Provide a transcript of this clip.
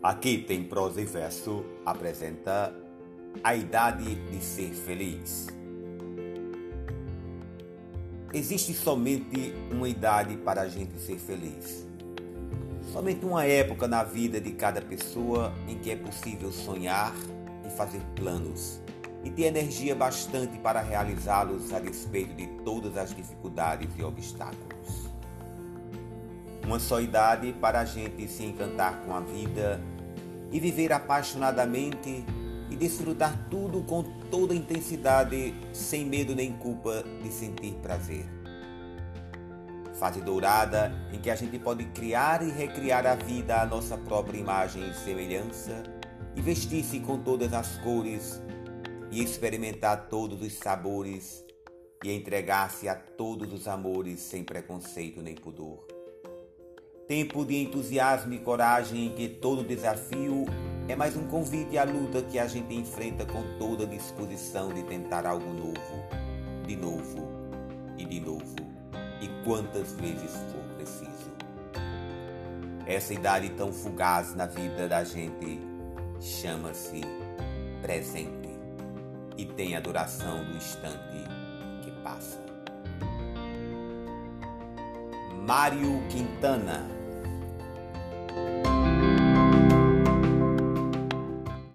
Aqui tem prosa e verso apresenta a idade de ser feliz. Existe somente uma idade para a gente ser feliz. Somente uma época na vida de cada pessoa em que é possível sonhar e fazer planos e ter energia bastante para realizá-los a despeito de todas as dificuldades e obstáculos. Uma só idade para a gente se encantar com a vida e viver apaixonadamente e desfrutar tudo com toda intensidade, sem medo nem culpa de sentir prazer. Fase dourada em que a gente pode criar e recriar a vida à nossa própria imagem e semelhança e vestir-se com todas as cores e experimentar todos os sabores e entregar-se a todos os amores sem preconceito nem pudor. Tempo de entusiasmo e coragem em que todo desafio é mais um convite à luta que a gente enfrenta com toda disposição de tentar algo novo, de novo e de novo, e quantas vezes for preciso. Essa idade tão fugaz na vida da gente chama-se presente e tem a duração do instante que passa. Mário Quintana Bye.